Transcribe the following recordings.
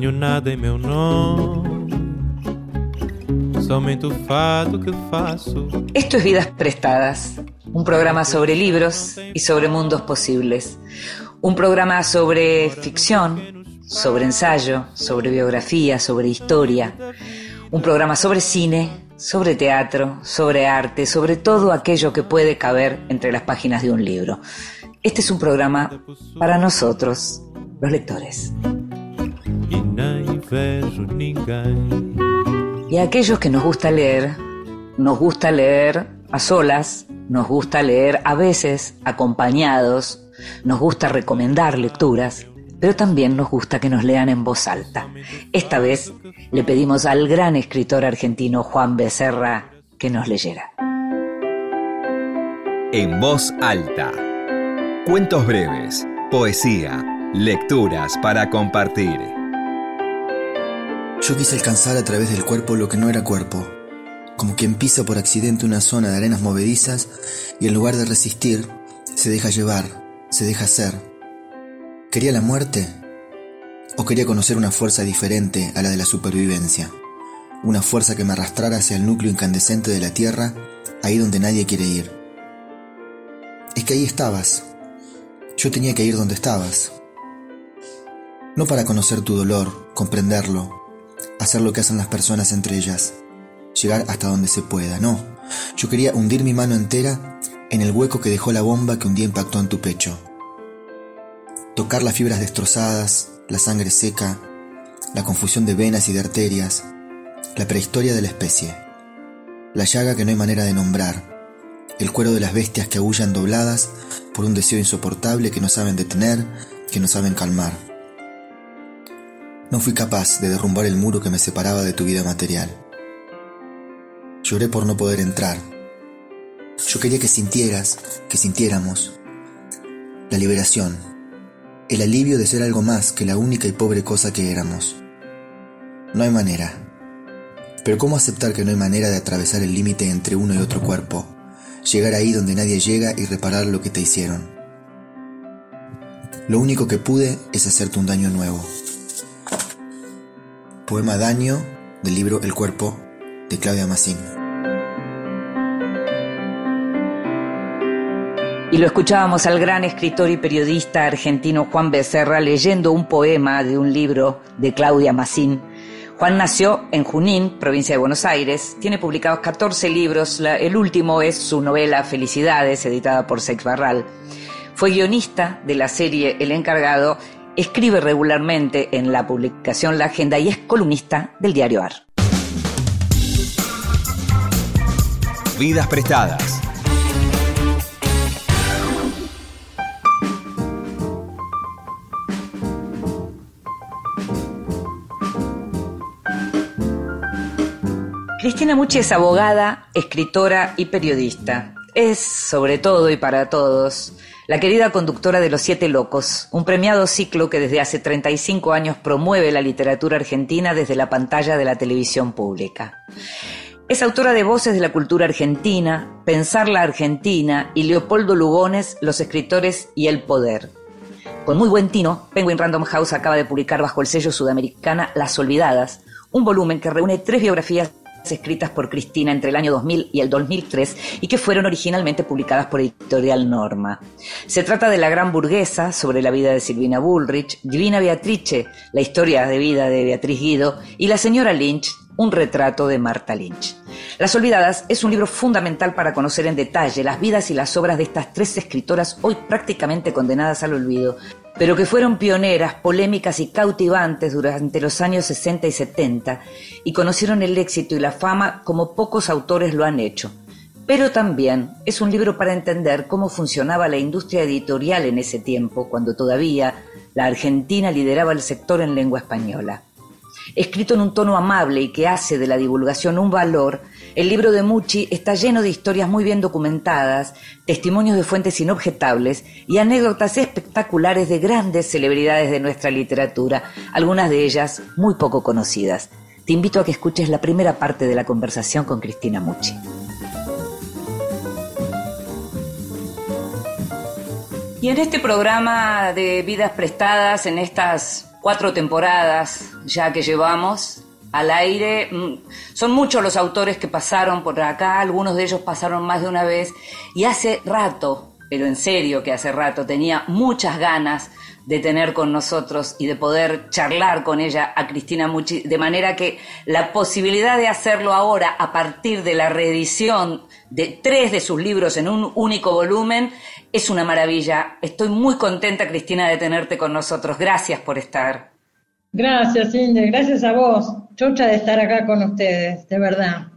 Nada somente. Esto es Vidas Prestadas, un programa sobre libros y sobre mundos posibles. Un programa sobre ficción, sobre ensayo, sobre biografía, sobre historia. Un programa sobre cine, sobre teatro, sobre arte, sobre todo aquello que puede caber entre las páginas de un libro. Este es un programa para nosotros, los lectores. Y a aquellos que nos gusta leer, nos gusta leer a solas, nos gusta leer a veces acompañados, nos gusta recomendar lecturas, pero también nos gusta que nos lean en voz alta. Esta vez le pedimos al gran escritor argentino Juan Becerra que nos leyera. En voz alta. Cuentos breves, poesía, lecturas para compartir. Yo quise alcanzar a través del cuerpo lo que no era cuerpo, como quien pisa por accidente una zona de arenas movedizas y en lugar de resistir, se deja llevar, se deja ser. ¿Quería la muerte? ¿O quería conocer una fuerza diferente a la de la supervivencia? Una fuerza que me arrastrara hacia el núcleo incandescente de la Tierra, ahí donde nadie quiere ir. Es que ahí estabas. Yo tenía que ir donde estabas. No para conocer tu dolor, comprenderlo, hacer lo que hacen las personas entre ellas, llegar hasta donde se pueda, no. Yo quería hundir mi mano entera en el hueco que dejó la bomba que un día impactó en tu pecho. Tocar las fibras destrozadas, la sangre seca, la confusión de venas y de arterias, la prehistoria de la especie, la llaga que no hay manera de nombrar, el cuero de las bestias que aullan dobladas por un deseo insoportable que no saben detener, que no saben calmar. No fui capaz de derrumbar el muro que me separaba de tu vida material. Lloré por no poder entrar. Yo quería que sintieras, que sintiéramos la liberación, el alivio de ser algo más que la única y pobre cosa que éramos. No hay manera. Pero ¿cómo aceptar que no hay manera de atravesar el límite entre uno y otro cuerpo? Llegar ahí donde nadie llega y reparar lo que te hicieron. Lo único que pude es hacerte un daño nuevo. Poema Daño del libro El cuerpo de Claudia Massín. Y lo escuchábamos al gran escritor y periodista argentino Juan Becerra leyendo un poema de un libro de Claudia Massín. Juan nació en Junín, provincia de Buenos Aires. Tiene publicados 14 libros. El último es su novela Felicidades, editada por Sex Barral. Fue guionista de la serie El Encargado. Escribe regularmente en la publicación La Agenda y es columnista del diario AR. Vidas prestadas. Cristina Mucci es abogada, escritora y periodista. Es, sobre todo y para todos, la querida conductora de Los Siete Locos, un premiado ciclo que desde hace 35 años promueve la literatura argentina desde la pantalla de la televisión pública. Es autora de Voces de la Cultura Argentina, Pensar la Argentina y Leopoldo Lugones, Los Escritores y el Poder. Con muy buen tino, Penguin Random House acaba de publicar bajo el sello sudamericana Las Olvidadas, un volumen que reúne tres biografías escritas por Cristina entre el año 2000 y el 2003 y que fueron originalmente publicadas por Editorial Norma. Se trata de La Gran Burguesa, sobre la vida de Silvina Bullrich, Divina Beatrice, la historia de vida de Beatriz Guido, y La Señora Lynch, un retrato de Marta Lynch. Las Olvidadas es un libro fundamental para conocer en detalle las vidas y las obras de estas tres escritoras hoy prácticamente condenadas al olvido, pero que fueron pioneras, polémicas y cautivantes durante los años 60 y 70 y conocieron el éxito y la fama como pocos autores lo han hecho. Pero también es un libro para entender cómo funcionaba la industria editorial en ese tiempo, cuando todavía la Argentina lideraba el sector en lengua española. Escrito en un tono amable y que hace de la divulgación un valor, el libro de Mucci está lleno de historias muy bien documentadas, testimonios de fuentes inobjetables y anécdotas espectaculares de grandes celebridades de nuestra literatura, algunas de ellas muy poco conocidas. Te invito a que escuches la primera parte de la conversación con Cristina Mucci. Y en este programa de vidas prestadas, en estas cuatro temporadas ya que llevamos al aire. Mm, son muchos los autores que pasaron por acá, algunos de ellos pasaron más de una vez y hace rato, pero en serio que hace rato, tenía muchas ganas de tener con nosotros y de poder charlar con ella a Cristina Mucci, de manera que la posibilidad de hacerlo ahora a partir de la reedición de tres de sus libros en un único volumen es una maravilla. Estoy muy contenta, Cristina, de tenerte con nosotros. Gracias por estar. Gracias, Inde. Gracias a vos. Chocha de estar acá con ustedes, de verdad.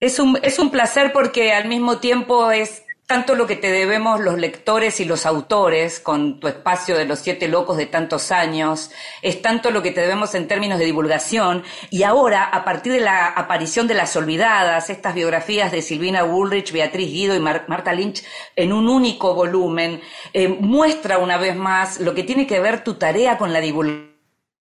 Es un, es un placer porque al mismo tiempo es tanto lo que te debemos los lectores y los autores con tu espacio de los siete locos de tantos años, es tanto lo que te debemos en términos de divulgación. Y ahora a partir de la aparición de Las Olvidadas, estas biografías de Silvina Woolrich, Beatriz Guido y Marta Lynch en un único volumen, eh, muestra una vez más lo que tiene que ver tu tarea con la divulgación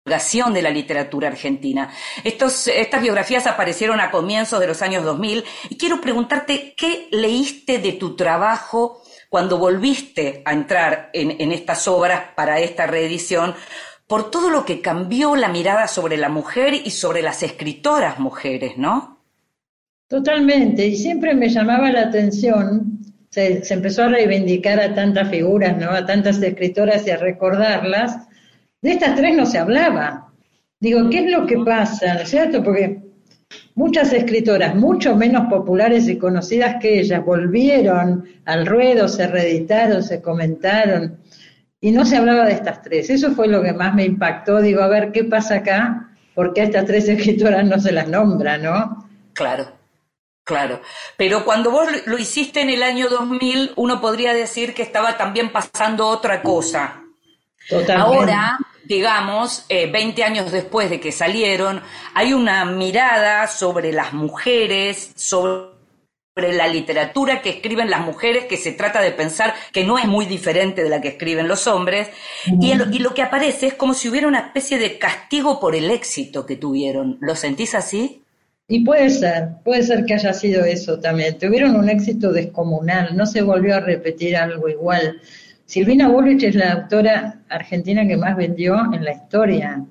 de la literatura argentina. Estos, estas biografías aparecieron a comienzos de los años 2000 y quiero preguntarte qué leíste de tu trabajo cuando volviste a entrar en, estas obras para esta reedición, por todo lo que cambió la mirada sobre la mujer y sobre las escritoras mujeres, ¿no? Totalmente, y siempre me llamaba la atención, se, se empezó a reivindicar a tantas figuras, ¿no? A tantas escritoras y a recordarlas, de estas tres no se hablaba. Digo, ¿qué es lo que pasa? ¿No es cierto? Porque muchas escritoras, mucho menos populares y conocidas que ellas, volvieron al ruedo, se reeditaron, se comentaron, y no se hablaba de estas tres. Eso fue lo que más me impactó. Digo, a ver, ¿qué pasa acá? Porque a estas tres escritoras no se las nombra, ¿no? Claro. Claro, pero cuando vos lo hiciste en el año 2000, uno podría decir que estaba también pasando otra cosa. Ahora, digamos, eh, 20 años después de que salieron, hay una mirada sobre las mujeres, sobre la literatura que escriben las mujeres, que se trata de pensar que no es muy diferente de la que escriben los hombres, y, y, lo que aparece es como si hubiera una especie de castigo por el éxito que tuvieron. ¿Lo sentís así? Y puede ser, puede ser que haya sido eso también. Tuvieron un éxito descomunal, no se volvió a repetir algo igual. Silvina Bullrich es la autora argentina que más vendió en la historia.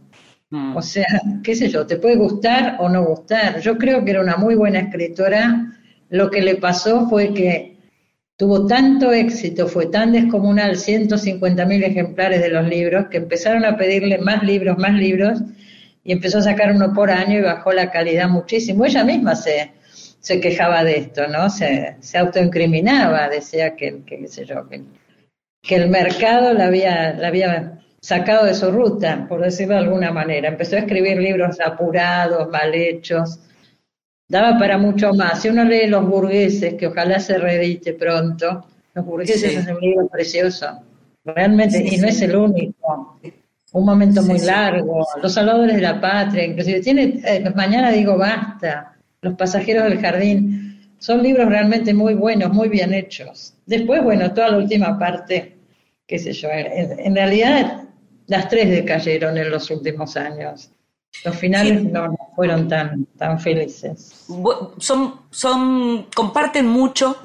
Mm. O sea, qué sé yo, te puede gustar o no gustar. Yo creo que era una muy buena escritora. Lo que le pasó fue que tuvo tanto éxito, fue tan descomunal, 150 mil ejemplares de los libros, que empezaron a pedirle más libros, más libros, y empezó a sacar uno por año y bajó la calidad muchísimo. Ella misma se, se quejaba de esto, ¿no? Se, se autoincriminaba, decía que, que qué sé yo, que que el mercado la había, la había sacado de su ruta, por decirlo de alguna manera. Empezó a escribir libros apurados, mal hechos. Daba para mucho más. Si uno lee Los burgueses, que ojalá se reedite pronto, Los burgueses es un libro precioso. Realmente, y no es el único. Un momento muy largo. Los salvadores de la patria, inclusive. Tiene, eh, mañana digo basta. Los pasajeros del jardín. Son libros realmente muy buenos, muy bien hechos. Después, bueno, toda la última parte qué sé yo, en, realidad las tres decayeron en los últimos años. Los finales no, fueron tan, tan felices. Son, son, comparten mucho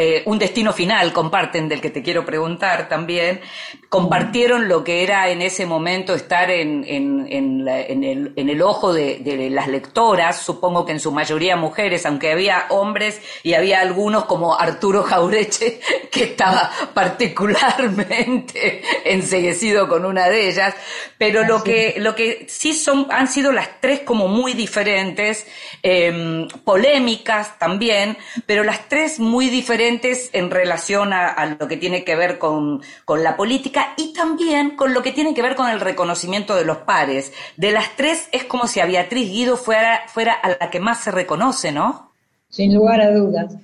eh, un destino final comparten, del que te quiero preguntar también, compartieron lo que era en ese momento estar en, en, en, el, en el, ojo de, de, las lectoras, supongo que en su mayoría mujeres, aunque había hombres y había algunos como Arturo Jaureche, que estaba particularmente enseguecido con una de ellas, pero lo que, lo que sí son, han sido las tres como muy diferentes, eh, polémicas también, pero las tres muy diferentes en relación a, lo que tiene que ver con, la política y también con lo que tiene que ver con el reconocimiento de los pares. De las tres es como si a Beatriz Guido fuera, fuera a la que más se reconoce, ¿no? Sin lugar a dudas.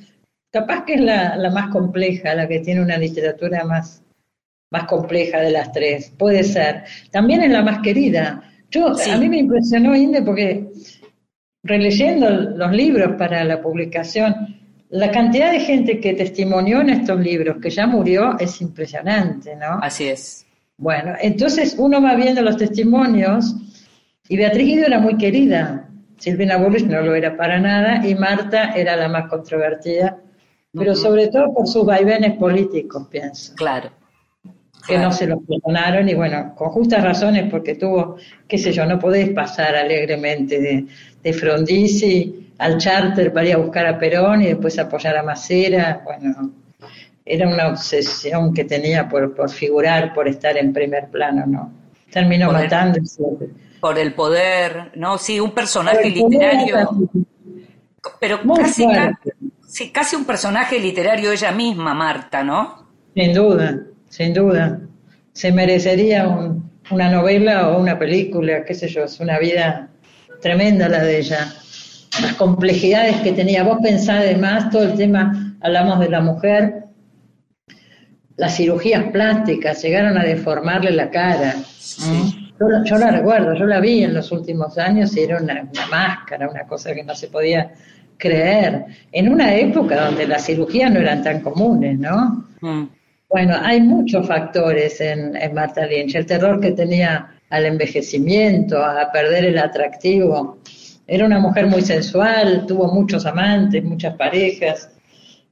Capaz que es la, más compleja, la que tiene una literatura más, más compleja de las tres. Puede ser. También es la más querida. Yo, A mí me impresionó, Inde, porque releyendo los libros para la publicación, la cantidad de gente que testimonió en estos libros, que ya murió, es impresionante, ¿no? Así es. Bueno, entonces uno va viendo los testimonios y Beatriz Guido era muy querida, Silvina Bullis no lo era para nada y Marta era la más controvertida, pero sobre todo por sus vaivenes políticos, pienso. Claro, que no se lo perdonaron y bueno, con justas razones porque tuvo, qué sé yo, no podés pasar alegremente de, de Frondizi al charter para ir a buscar a Perón y después apoyar a Macera, bueno, era una obsesión que tenía por, por figurar, por estar en primer plano, ¿no? Terminó matando. por el poder, ¿no? Sí, un personaje literario. pero casi, sí, casi un personaje literario ella misma, Marta, ¿no? Sin duda, sin duda. Se merecería una novela o una película, qué sé yo, es una vida tremenda la de ella. Las complejidades que tenía. Vos pensás además todo el tema, hablamos de la mujer, las cirugías plásticas llegaron a deformarle la cara. Yo, la recuerdo, yo la vi en los últimos años y era una, máscara, una cosa que no se podía creer. En una época donde las cirugías no eran tan comunes, ¿no? Mm. Bueno, hay muchos factores en, en Marta Lynch. El terror que tenía al envejecimiento, a perder el atractivo. Era una mujer muy sensual, tuvo muchos amantes, muchas parejas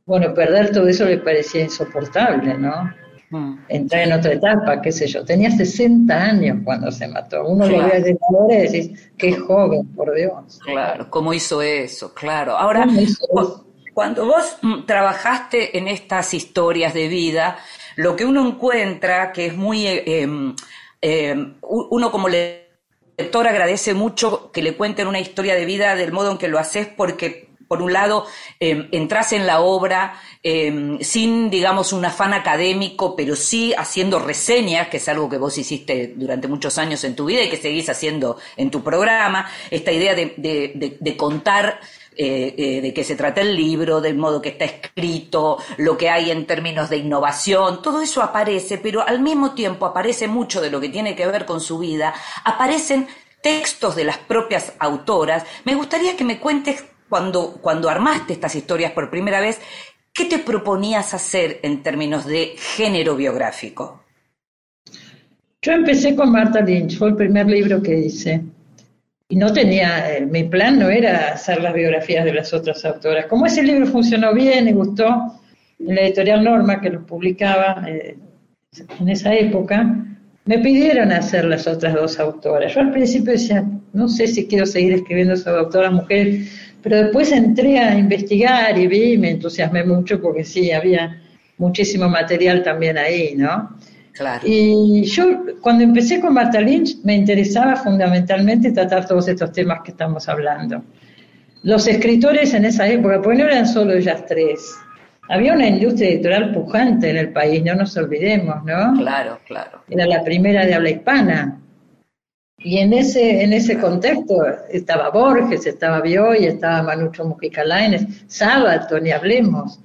bueno, perder todo eso le parecía insoportable, ¿no? Mm. Entrar en otra etapa, qué sé yo. Tenía 60 años cuando se mató. Uno lo ve desde ahora y decís, qué joven, por Dios. Claro, ¿cómo hizo eso? Claro. Ahora, cuando vos mm, trabajaste en estas historias de vida, lo que uno encuentra que es muy... Eh, em, em, uno como lector agradece mucho que le cuenten una historia de vida del modo en que lo haces porque por un lado, eh, entras en la obra em, sin, digamos, un afán académico, pero sí haciendo reseñas, que es algo que vos hiciste durante muchos años en tu vida y que seguís haciendo en tu programa, esta idea de, contar eh, eh, de qué se trata el libro, del modo que está escrito, lo que hay en términos de innovación, todo eso aparece, pero al mismo tiempo aparece mucho de lo que tiene que ver con su vida, aparecen textos de las propias autoras. Me gustaría que me cuentes cuando, cuando armaste estas historias por primera vez, ¿qué te proponías hacer en términos de género biográfico? Yo empecé con Marta Lynch, fue el primer libro que hice. Y no tenía, eh, mi plan no era hacer las biografías de las otras autoras. Como ese libro funcionó bien y gustó en la editorial Norma, que lo publicaba eh, en esa época, me pidieron hacer las otras dos autoras. Yo al principio decía, no sé si quiero seguir escribiendo sobre autoras mujeres, pero después entré a investigar y vi me entusiasmé mucho porque sí, había muchísimo material también ahí, ¿no? Claro. Y yo cuando empecé con Marta Lynch me interesaba fundamentalmente tratar todos estos temas que estamos hablando. Los escritores en esa época, porque no eran solo ellas tres, había una industria editorial pujante en el país, no nos olvidemos, ¿no? Claro, claro. Era la primera de habla hispana. Y en ese, en ese contexto estaba Borges, estaba Bioy, estaba Manucho Mujica Lainez, Sábato, ni hablemos.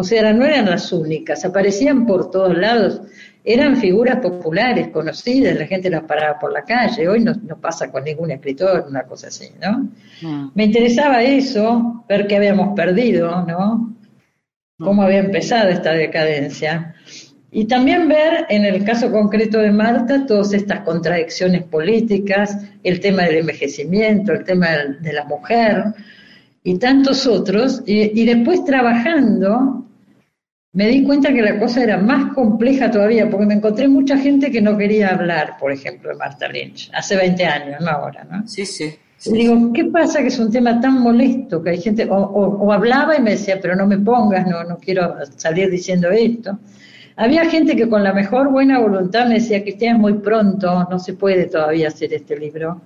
O sea, no eran las únicas, aparecían por todos lados. Eran figuras populares, conocidas, la gente las paraba por la calle. Hoy no, no pasa con ningún escritor, una cosa así, ¿no? Mm. Me interesaba eso, ver qué habíamos perdido, ¿no? Cómo había empezado esta decadencia. Y también ver en el caso concreto de Marta todas estas contradicciones políticas, el tema del envejecimiento, el tema de la mujer y tantos otros. Y, después trabajando me di cuenta que la cosa era más compleja todavía, porque me encontré mucha gente que no quería hablar, por ejemplo, de Marta Lynch, hace 20 años, no ahora, ¿no? Sí, sí. y digo, ¿qué pasa que es un tema tan molesto que hay gente, o, o, hablaba y me decía, pero no me pongas, no, no quiero salir diciendo esto. Había gente que con la mejor buena voluntad me decía, que es muy pronto, no se puede todavía hacer este libro.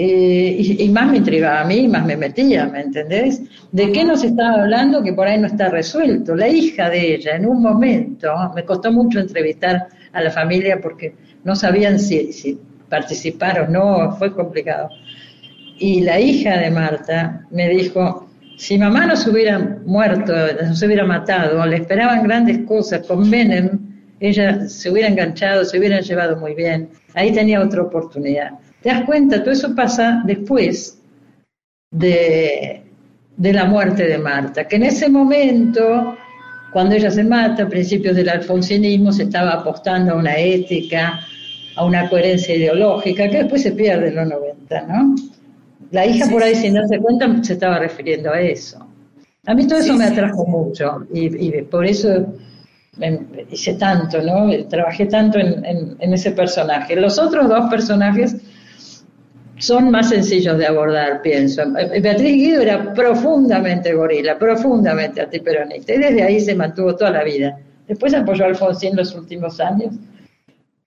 Eh, y, más me intrigaba a mí, más me metía, ¿me entendés? ¿De qué nos estaba hablando que por ahí no está resuelto? La hija de ella, en un momento, me costó mucho entrevistar a la familia porque no sabían si, si participar o no, fue complicado. Y la hija de Marta me dijo, si mamá no se hubiera muerto, no se hubiera matado, le esperaban grandes cosas con Menem, ella se hubiera enganchado, se hubieran llevado muy bien. Ahí tenía otra oportunidad. ¿Te das cuenta? Todo eso pasa después de, de la muerte de Marta, que en ese momento, cuando ella se mata, a principios del alfonsinismo, se estaba apostando a una ética, a una coherencia ideológica, que después se pierde en los 90, ¿no? La hija por ahí, sin darse cuenta, se estaba refiriendo a eso. A mí todo eso me atrajo mucho y, por eso hice tanto, ¿no? Trabajé tanto en, ese personaje. Los otros dos personajes son más sencillos de abordar, pienso. Beatriz Guido era profundamente gorila, profundamente antiperonista, y desde ahí se mantuvo toda la vida. Después apoyó a Alfonsín los últimos años,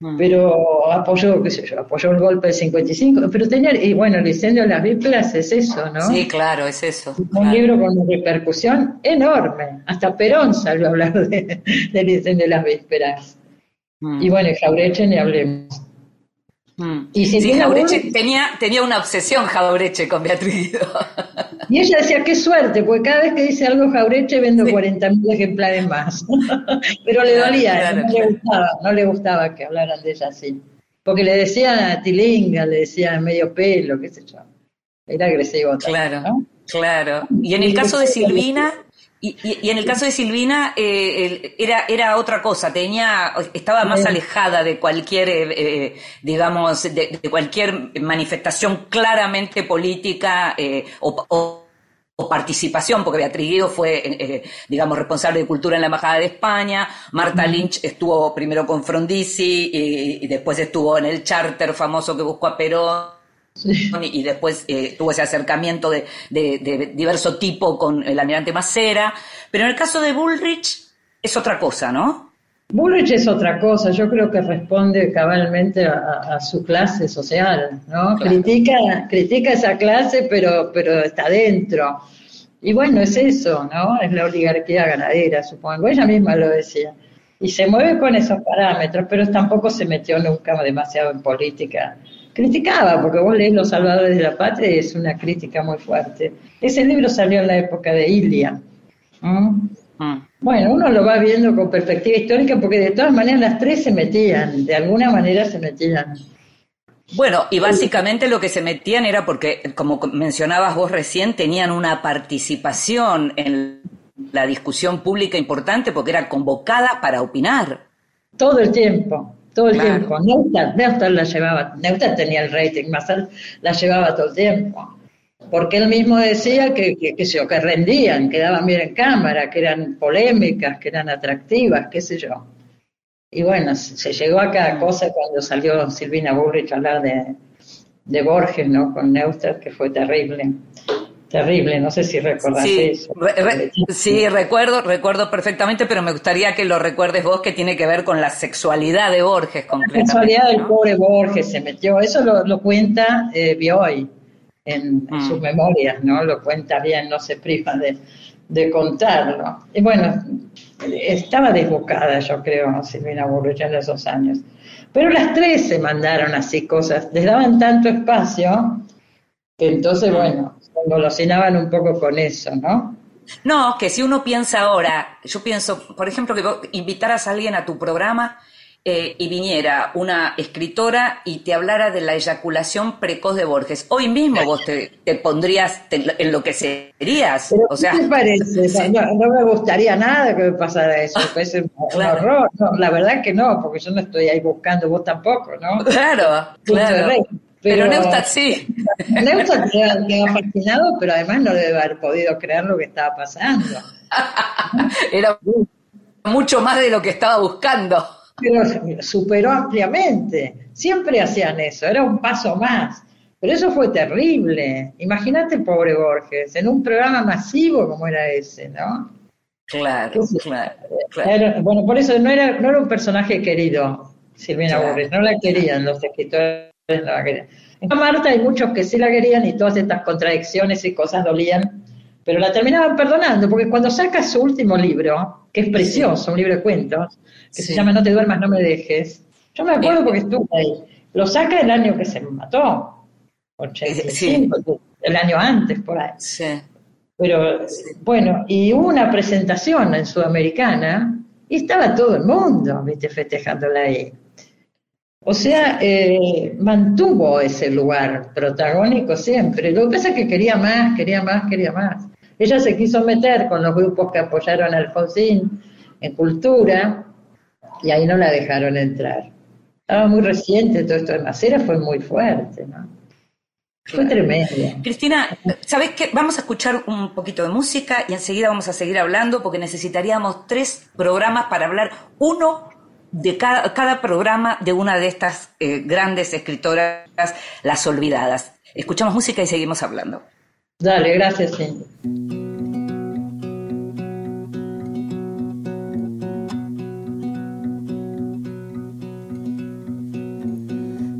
Mm. pero apoyó, qué sé yo, apoyó el golpe del 55, pero tenía, y bueno, el incendio de las vísperas es eso, ¿no? Sí, claro, es eso. Un libro con una repercusión enorme, hasta Perón salió a hablar del incendio de las vísperas. Mm. Y bueno, y Jaureche ni hablemos. Mm. Y sí, Jaureche tenía, tenía una obsesión Jaureche con Beatriz Y ella decía, qué suerte, porque cada vez que dice algo Jaureche vendo 40.000 ejemplares más. Pero le dolía, no, le gustaba, no le gustaba que hablaran de ella así. Porque le decía tilinga, le decía medio pelo, qué sé yo. Era agresivo. claro, claro. Y en el caso de Silvina, y, en el caso de Silvina eh, era, era otra cosa, tenía, estaba más alejada de cualquier, eh, eh, digamos, de, cualquier manifestación claramente política o, participación, porque Beatriz Guido fue, digamos, responsable de cultura en la Embajada de España, Marta Lynch estuvo primero con Frondizi y, y después estuvo en el charter famoso que buscó a Perón y, después eh, tuvo ese acercamiento de, diverso tipo con el almirante Macera. Pero en el caso de Bullrich es otra cosa, ¿no? Bullrich es otra cosa, yo creo que responde cabalmente a, su clase social, ¿no? Critica, critica esa clase, pero, pero está dentro. Y bueno, es eso, ¿no? Es la oligarquía ganadera, supongo. Ella misma lo decía. Y se mueve con esos parámetros, pero tampoco se metió nunca demasiado en política criticaba, porque vos lees Los Salvadores de la Patria y es una crítica muy fuerte. Ese libro salió en la época de Ilia. Mm. Bueno, uno lo va viendo con perspectiva histórica porque de todas maneras las tres se metían, de alguna manera se metían. Bueno, y básicamente lo que se metían era porque, como mencionabas vos recién, tenían una participación en la discusión pública importante porque era convocada para opinar. Todo el tiempo todo el tiempo. Neustadt, la llevaba, Neustadt tenía el rating más alto, la llevaba todo el tiempo. Porque él mismo decía que, que, que, que rendían, que daban bien en cámara, que eran polémicas, que eran atractivas, qué sé yo. Y bueno, se llegó a cada cosa cuando salió Silvina Burrich a hablar de, de Borges, ¿no? Con Neustadt, que fue terrible. Terrible, no sé si recordás eso. sí, recuerdo, recuerdo perfectamente, pero me gustaría que lo recuerdes vos, que tiene que ver con la sexualidad de Borges concretamente. La sexualidad del pobre Borges se metió, eso lo, cuenta eh, Bioy en, mm. sus memorias, ¿no? Lo cuenta bien, no se priva de, de contarlo. Y bueno, estaba desbocada, yo creo, Silvina Burrich en esos años. Pero las tres se mandaron así cosas, les daban tanto espacio que entonces, mm. bueno, golosinaban un poco con eso, ¿no? No, que si uno piensa ahora, yo pienso, por ejemplo, que vos invitaras a alguien a tu programa eh, y viniera una escritora y te hablara de la eyaculación precoz de Borges. Hoy mismo vos te, pondrías, te enloquecerías. o sea, ¿Qué te parece? No, me gustaría nada que me pasara eso. Es un, horror. la verdad que no, porque yo no estoy ahí buscando, vos tampoco, ¿no? Claro, claro. Pero, Neustadt sí. Neustadt quedó, fascinado, pero además no debe haber podido creer lo que estaba pasando. Era mucho más de lo que estaba buscando. Pero superó ampliamente. Siempre hacían eso, era un paso más. Pero eso fue terrible. Imagínate pobre Borges, en un programa masivo como era ese, ¿no? Claro, claro, bueno, por eso no era, no era un personaje querido, Silvina Borges, no la querían los escritores en Marta hay muchos que sí la querían y todas estas contradicciones y cosas dolían, pero la terminaban perdonando, porque cuando saca su último libro, que es precioso, un libro de cuentos, que se llama No te duermas, no me dejes, yo me acuerdo porque estuve ahí, lo saca el año que se mató, 85, el año antes, por ahí. Pero bueno, y hubo una presentación en Sudamericana y estaba todo el mundo, viste, festejándola ahí. O sea, eh, mantuvo ese lugar protagónico siempre. Lo que pasa es que quería más, quería más, quería más. Ella se quiso meter con los grupos que apoyaron a Alfonsín en cultura y ahí no la dejaron entrar. Estaba muy reciente todo esto de Macera, fue muy fuerte, ¿no? Fue tremendo. Cristina, ¿sabes qué? Vamos a escuchar un poquito de música y enseguida vamos a seguir hablando porque necesitaríamos tres programas para hablar uno de cada, cada programa de una de estas eh, grandes escritoras, las olvidadas. Escuchamos música y seguimos hablando. Dale, gracias.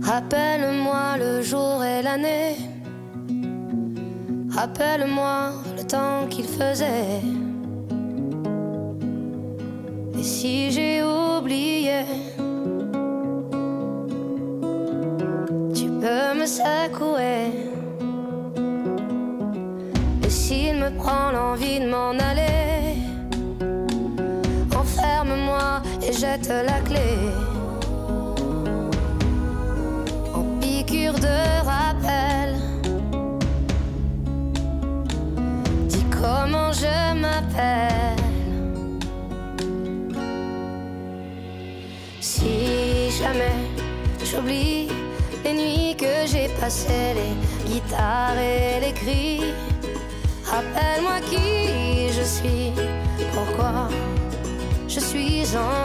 Rappelle-moi le jour et l'année. Rappelle-moi le temps qu'il faisait. Et si j'ai oublié, tu peux me secouer. Et s'il me prend l'envie de m'en aller, enferme-moi et jette la clé. En piqûre de rappel, dis comment je m'appelle. Jamais. J'oublie les nuits que j'ai passées, les guitares et les cris, rappelle-moi qui je suis, pourquoi je suis en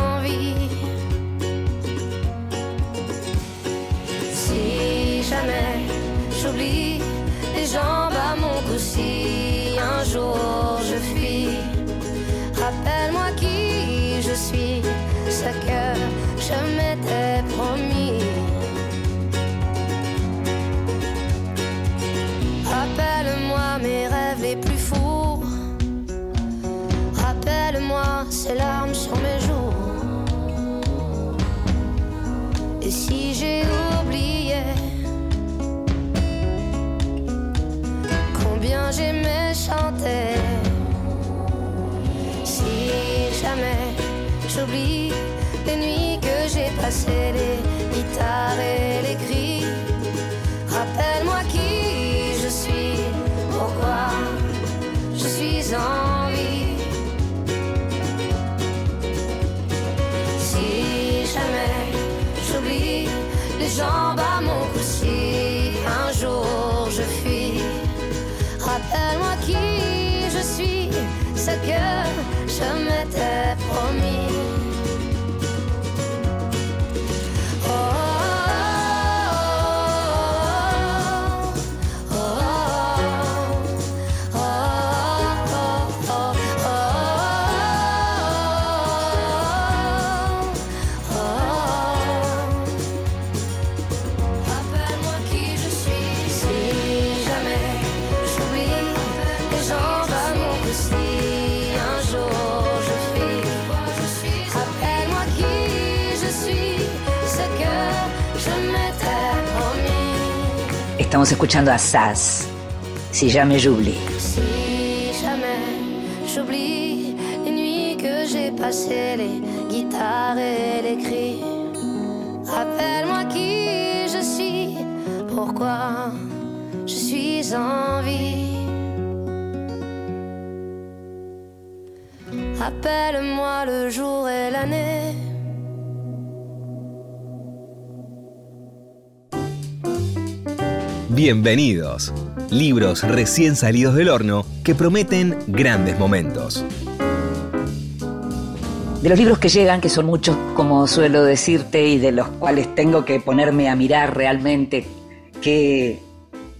les guitares et les cris, rappelle-moi qui je suis, pourquoi je suis en vie. Si jamais j'oublie les jambes à mon Estamos escuchando a Sass, Si jamais j'oublie. Si jamais j'oublie les nuits que j'ai passées, les guitares et les cris, rappelle-moi qui je suis, pourquoi je suis en vie. Rappelle-moi le jour et l'année. Bienvenidos. Libros recién salidos del horno que prometen grandes momentos. De los libros que llegan, que son muchos, como suelo decirte, y de los cuales tengo que ponerme a mirar realmente qué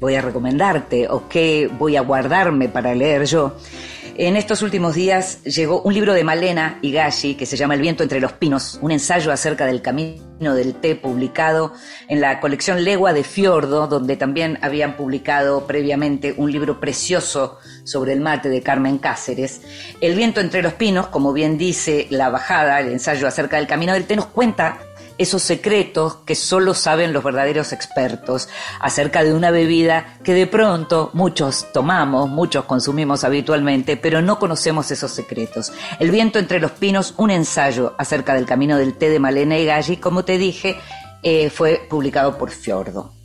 voy a recomendarte o qué voy a guardarme para leer yo. En estos últimos días llegó un libro de Malena Higashi que se llama El viento entre los pinos, un ensayo acerca del camino del té publicado en la colección Legua de Fiordo, donde también habían publicado previamente un libro precioso sobre el mate de Carmen Cáceres. El viento entre los pinos, como bien dice la bajada, el ensayo acerca del camino del té, nos cuenta esos secretos que solo saben los verdaderos expertos acerca de una bebida que de pronto muchos tomamos, muchos consumimos habitualmente, pero no conocemos esos secretos. El viento entre los pinos, un ensayo acerca del camino del té de Malena y Galli, como te dije, eh, fue publicado por Fiordo.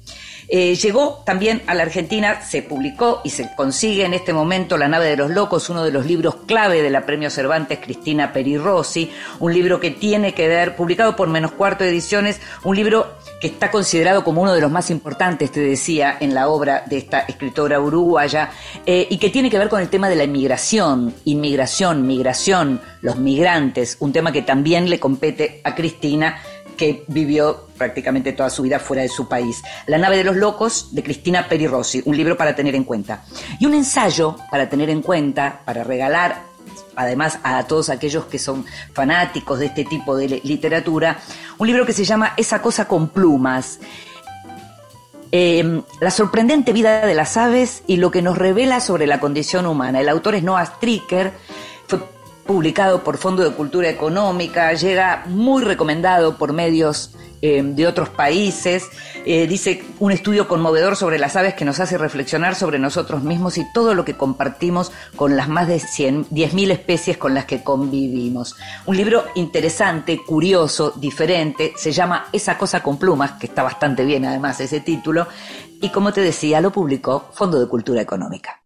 Eh, llegó también a la Argentina, se publicó y se consigue en este momento La nave de los locos, uno de los libros clave de la Premio Cervantes Cristina Perirossi, un libro que tiene que ver, publicado por Menos Cuarto Ediciones, un libro que está considerado como uno de los más importantes, te decía, en la obra de esta escritora uruguaya, eh, y que tiene que ver con el tema de la inmigración, inmigración, migración, los migrantes, un tema que también le compete a Cristina, que vivió prácticamente toda su vida fuera de su país. La nave de los locos de Cristina Perirossi, un libro para tener en cuenta. Y un ensayo para tener en cuenta, para regalar además a todos aquellos que son fanáticos de este tipo de literatura, un libro que se llama Esa cosa con plumas. Eh, la sorprendente vida de las aves y lo que nos revela sobre la condición humana. El autor es Noah Stricker, publicado por Fondo de Cultura Económica, llega muy recomendado por medios eh, de otros países. Eh, dice un estudio conmovedor sobre las aves que nos hace reflexionar sobre nosotros mismos y todo lo que compartimos con las más de 10.000 especies con las que convivimos. Un libro interesante, curioso, diferente, se llama Esa cosa con plumas, que está bastante bien además ese título, y como te decía, lo publicó Fondo de Cultura Económica.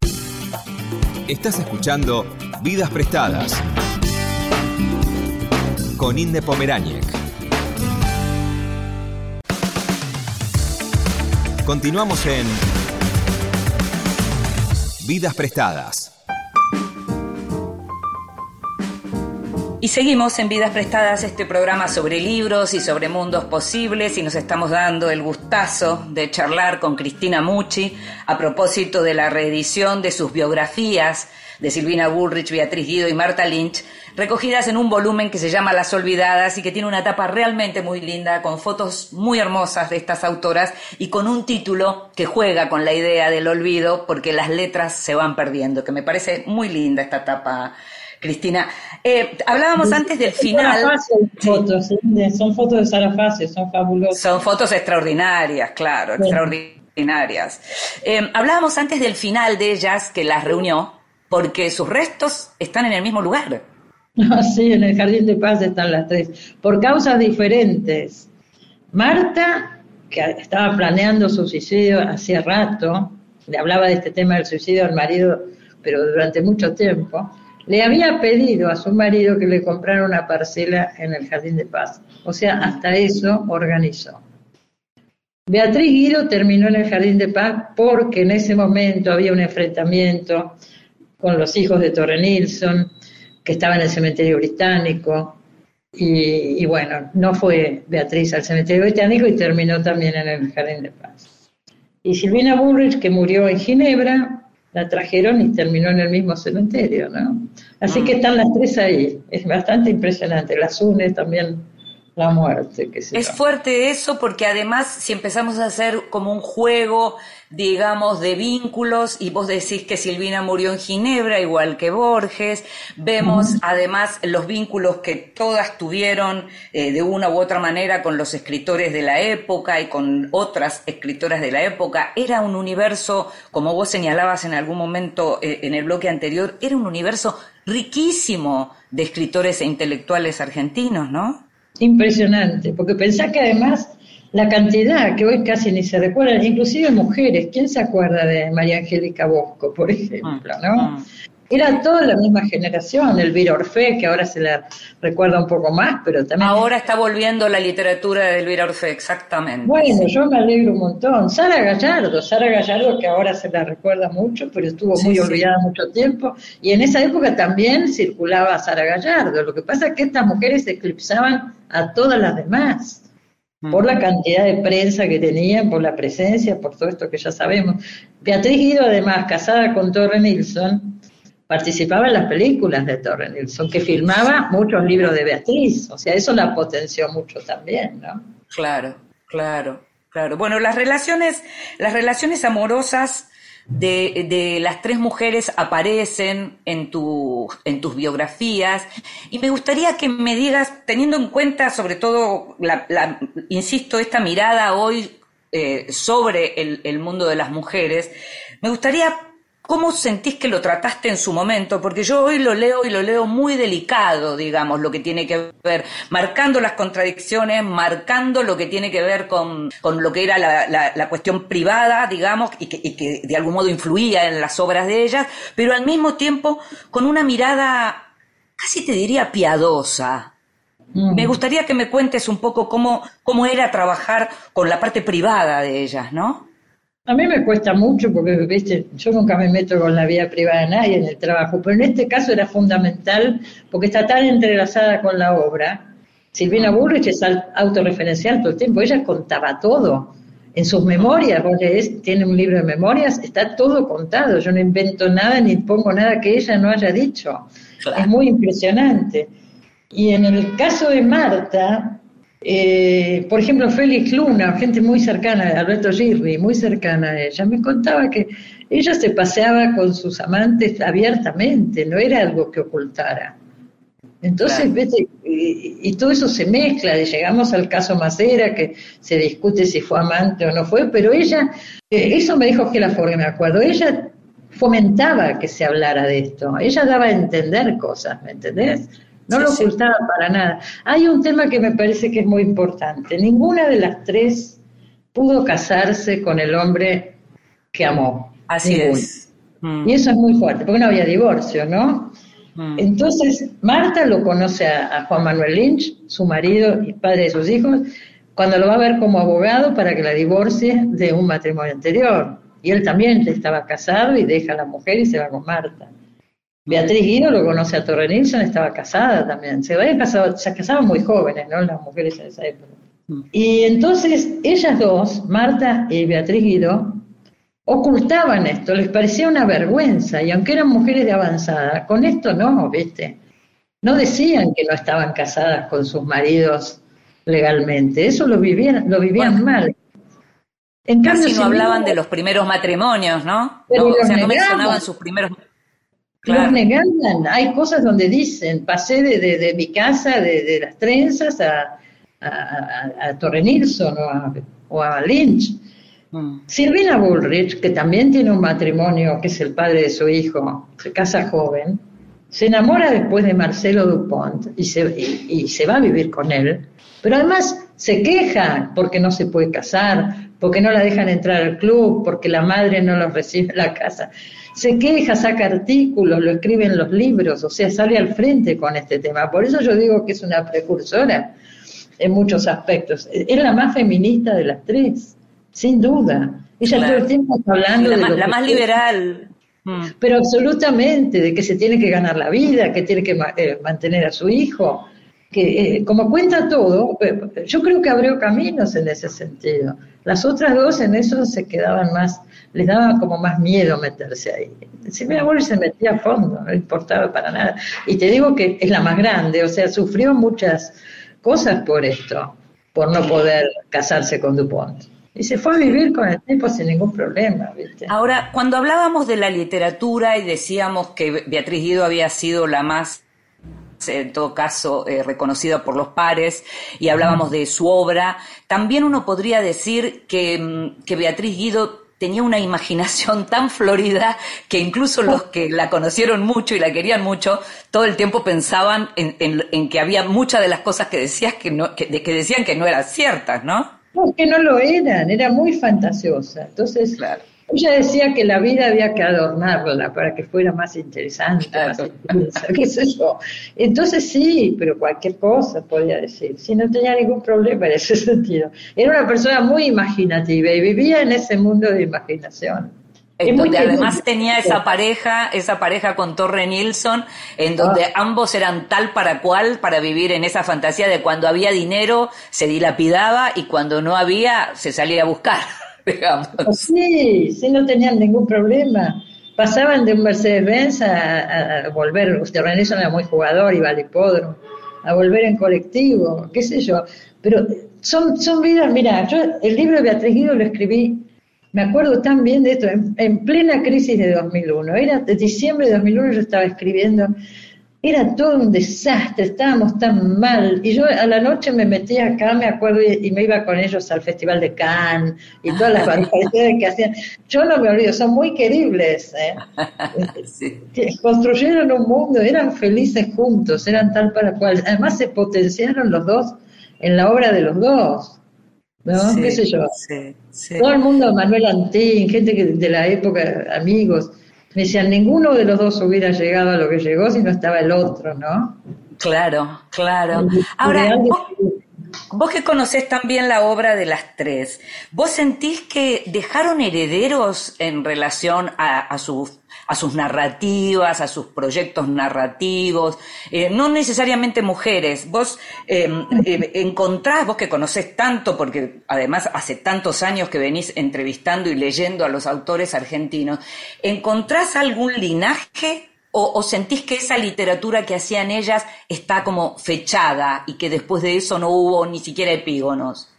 Estás escuchando Vidas Prestadas con Inde Pomeráñez. Continuamos en Vidas Prestadas. Y seguimos en Vidas Prestadas, este programa sobre libros y sobre mundos posibles, y nos estamos dando el gustazo de charlar con Cristina Mucci a propósito de la reedición de sus biografías de Silvina Bullrich, Beatriz Guido y Marta Lynch, recogidas en un volumen que se llama Las Olvidadas y que tiene una tapa realmente muy linda, con fotos muy hermosas de estas autoras y con un título que juega con la idea del olvido porque las letras se van perdiendo, que me parece muy linda esta tapa. Cristina, eh, hablábamos antes del final. Fotos, son fotos de Sara Fase, son fabulosas. Son fotos extraordinarias, claro, extraordinarias. Eh, hablábamos antes del final de ellas que las reunió, porque sus restos están en el mismo lugar. sí, en el Jardín de Paz están las tres, por causas diferentes. Marta, que estaba planeando su suicidio hacía rato, le hablaba de este tema del suicidio al marido, pero durante mucho tiempo, le había pedido a su marido que le comprara una parcela en el Jardín de Paz. O sea, hasta eso organizó. Beatriz Guido terminó en el Jardín de Paz porque en ese momento había un enfrentamiento con los hijos de Torre Nilsson, que estaba en el cementerio británico. Y, bueno, no fue Beatriz al cementerio británico y terminó también en el Jardín de Paz. Y Silvina Bullrich, que murió en Ginebra, la trajeron y terminó en el mismo cementerio, ¿no? Así que están las tres ahí. Es bastante impresionante. Las une también la muerte. Que es fuerte eso porque además si empezamos a hacer como un juego, digamos, de vínculos, y vos decís que Silvina murió en Ginebra, igual que Borges, vemos además los vínculos que todas tuvieron eh, de una u otra manera con los escritores de la época y con otras escritoras de la época. Era un universo, como vos señalabas en algún momento eh, en el bloque anterior, era un universo riquísimo de escritores e intelectuales argentinos, ¿no? Impresionante, porque pensá que además la cantidad que hoy casi ni se recuerda, inclusive mujeres, ¿quién se acuerda de María Angélica Bosco, por ejemplo, ah, no? Era toda la misma generación, Elvira Orfe, que ahora se la recuerda un poco más, pero también... Ahora está volviendo la literatura de Elvira Orfe, exactamente. Bueno, yo me alegro un montón. Sara Gallardo, Sara Gallardo que ahora se la recuerda mucho, pero estuvo muy olvidada mucho tiempo, y en esa época también circulaba Sara Gallardo. Lo que pasa es que estas mujeres eclipsaban a todas las demás por la cantidad de prensa que tenían, por la presencia, por todo esto que ya sabemos. Beatriz Guido, además, casada con Torre Nilsson, participaba en las películas de Torre Nilsson, que filmaba muchos libros de Beatriz, o sea, eso la potenció mucho también, ¿no? Claro, claro, claro. Bueno, las relaciones, las relaciones amorosas de, de, las tres mujeres aparecen en, tu, en tus biografías y me gustaría que me digas, teniendo en cuenta sobre todo, la, la insisto, esta mirada hoy eh, sobre el, el mundo de las mujeres, me gustaría ¿Cómo sentís que lo trataste en su momento? Porque yo hoy lo leo y lo leo muy delicado, digamos, lo que tiene que ver, marcando las contradicciones, marcando lo que tiene que ver con, con lo que era la, la- la cuestión privada, digamos, y que, y que de algún modo influía en las obras de ellas, pero al mismo tiempo con una mirada, casi te diría piadosa. Mm. Me gustaría que me cuentes un poco cómo, cómo era trabajar con la parte privada de ellas, ¿no? A mí me cuesta mucho porque, viste, yo nunca me meto con la vida privada de nadie en el trabajo, pero en este caso era fundamental porque está tan entrelazada con la obra. Silvina Bullrich es al- autorreferencial todo el tiempo, ella contaba todo. En sus memorias, vos leés, tiene un libro de memorias, está todo contado. Yo no invento nada ni pongo nada que ella no haya dicho. Claro. Es muy impresionante. Y en el caso de Marta, eh, por ejemplo, Félix Luna, gente muy cercana, Alberto Girri, muy cercana a ella, me contaba que ella se paseaba con sus amantes abiertamente, no era algo que ocultara. Entonces, Claro. y, y todo eso se mezcla, y llegamos al caso Macera, que se discute si fue amante o no fue, pero ella, eh, eso me dijo que la Forgue, me acuerdo, ella fomentaba que se hablara de esto, ella daba a entender cosas, ¿me entendés? No Sí, lo sí. ocultaba para nada. Hay un tema que me parece que es muy importante, ninguna de las tres pudo casarse con el hombre que amó. Así Ninguna. es. Mm, Y eso es muy fuerte, porque no había divorcio, ¿no? mm. Entonces, Marta lo conoce a, a Juan Manuel Lynch, su marido y padre de sus hijos, cuando lo va a ver como abogado para que la divorcie de un matrimonio anterior. Y él también estaba casado y deja a la mujer y se va con Marta. Beatriz Guido lo conoce a Torre Nilsson, estaba casada también. Se habían casado, se casaban muy jóvenes, ¿no? Las mujeres en esa época. Y entonces ellas dos, Marta y Beatriz Guido, ocultaban esto, les parecía una vergüenza, y aunque eran mujeres de avanzada, con esto no, ¿viste? No decían que no estaban casadas con sus maridos legalmente, eso lo vivían, lo vivían Bueno. mal. En Casi no hablaban de los primeros matrimonios, ¿no? No, o no mencionaban sus primeros. Los negaban, hay cosas donde dicen, pasé de, de- de mi casa, de, de las trenzas, a, a, a- a Torre Nilsson o a, o a Lynch. Mm. Silvina Bullrich, que también tiene un matrimonio, que es el padre de su hijo, se casa joven, se enamora después de Marcelo Dupont y se, y- y se va a vivir con él, pero además se queja porque no se puede casar, porque no la dejan entrar al club, porque la madre no los recibe en la casa. Se queja, saca artículos, lo escribe en los libros, o sea, sale al frente con este tema. Por eso yo digo que es una precursora en muchos aspectos. Es la más feminista de las tres, sin duda. Ella Claro. todo el tiempo está hablando la, de más, la más liberal. Pero absolutamente, de que se tiene que ganar la vida, que tiene que eh, mantener a su hijo, que eh, como cuenta todo, yo creo que abrió caminos en ese sentido. Las otras dos en eso se quedaban más, les daba como más miedo meterse ahí. Silvia Boll se metía a fondo, no importaba para nada. Y te digo que es la más grande, o sea, sufrió muchas cosas por esto, por no poder casarse con Dupont. Y se fue a vivir con el tiempo sin ningún problema, ¿viste? Ahora, cuando hablábamos de la literatura y decíamos que Beatriz Guido había sido la más, en todo caso, eh, reconocida por los pares, y hablábamos de su obra, también uno podría decir que, mm, que Beatriz Guido tenía una imaginación tan florida que incluso los que la conocieron mucho y la querían mucho, todo el tiempo pensaban en, en- en que había muchas de las cosas que decías que, no, que, que decían que no eran ciertas, ¿no? No, que no lo eran, era muy fantasiosa. Entonces, Claro. Ella decía que la vida había que adornarla para que fuera más interesante, más Claro. intensa, qué sé yo. Entonces sí, pero cualquier cosa podía decir, si no tenía ningún problema en ese sentido. Era una persona muy imaginativa y vivía en ese mundo de imaginación. En donde además tenía esa pareja, esa pareja con Torre Nilsson, en donde ambos eran tal para cual para vivir en esa fantasía de cuando había dinero se dilapidaba y cuando no había se salía a buscar, digamos. Sí, sí, no tenían ningún problema. Pasaban de un Mercedes-Benz a, a- volver, usted Renison era muy jugador, iba al hipódromo, a volver en colectivo, qué sé yo. Pero son, son vidas, mira, yo el libro de Beatriz Guido lo escribí, me acuerdo tan bien de esto, en, en plena crisis de 2001, era de diciembre de 2001 yo estaba escribiendo, era todo un desastre, estábamos tan mal. Y yo a la noche me metía acá, me acuerdo, y, y me iba con ellos al Festival de Cannes y todas las barbaridades que hacían. Yo no me olvido, son muy queribles. ¿eh? Sí. Construyeron un mundo, eran felices juntos, eran tal para cual. Además se potenciaron los dos en la obra de los dos. ¿No? Sí, ¿Qué sé yo? sí, sí. Todo el mundo, Manuel Antín, gente que de la época, amigos, me decían, ninguno de los dos hubiera llegado a lo que llegó si no estaba el otro, ¿no? Claro, claro. Ahora, vos que conocés también la obra de las tres, ¿vos sentís que dejaron herederos en relación a, a sus a sus narrativas, a sus proyectos narrativos, eh, no necesariamente mujeres. Vos eh, eh, encontrás, vos que conocés tanto, porque además hace tantos años que venís entrevistando y leyendo a los autores argentinos, ¿encontrás algún linaje o, sentís que esa literatura que hacían ellas está como fechada y que después de eso no hubo ni siquiera epígonos?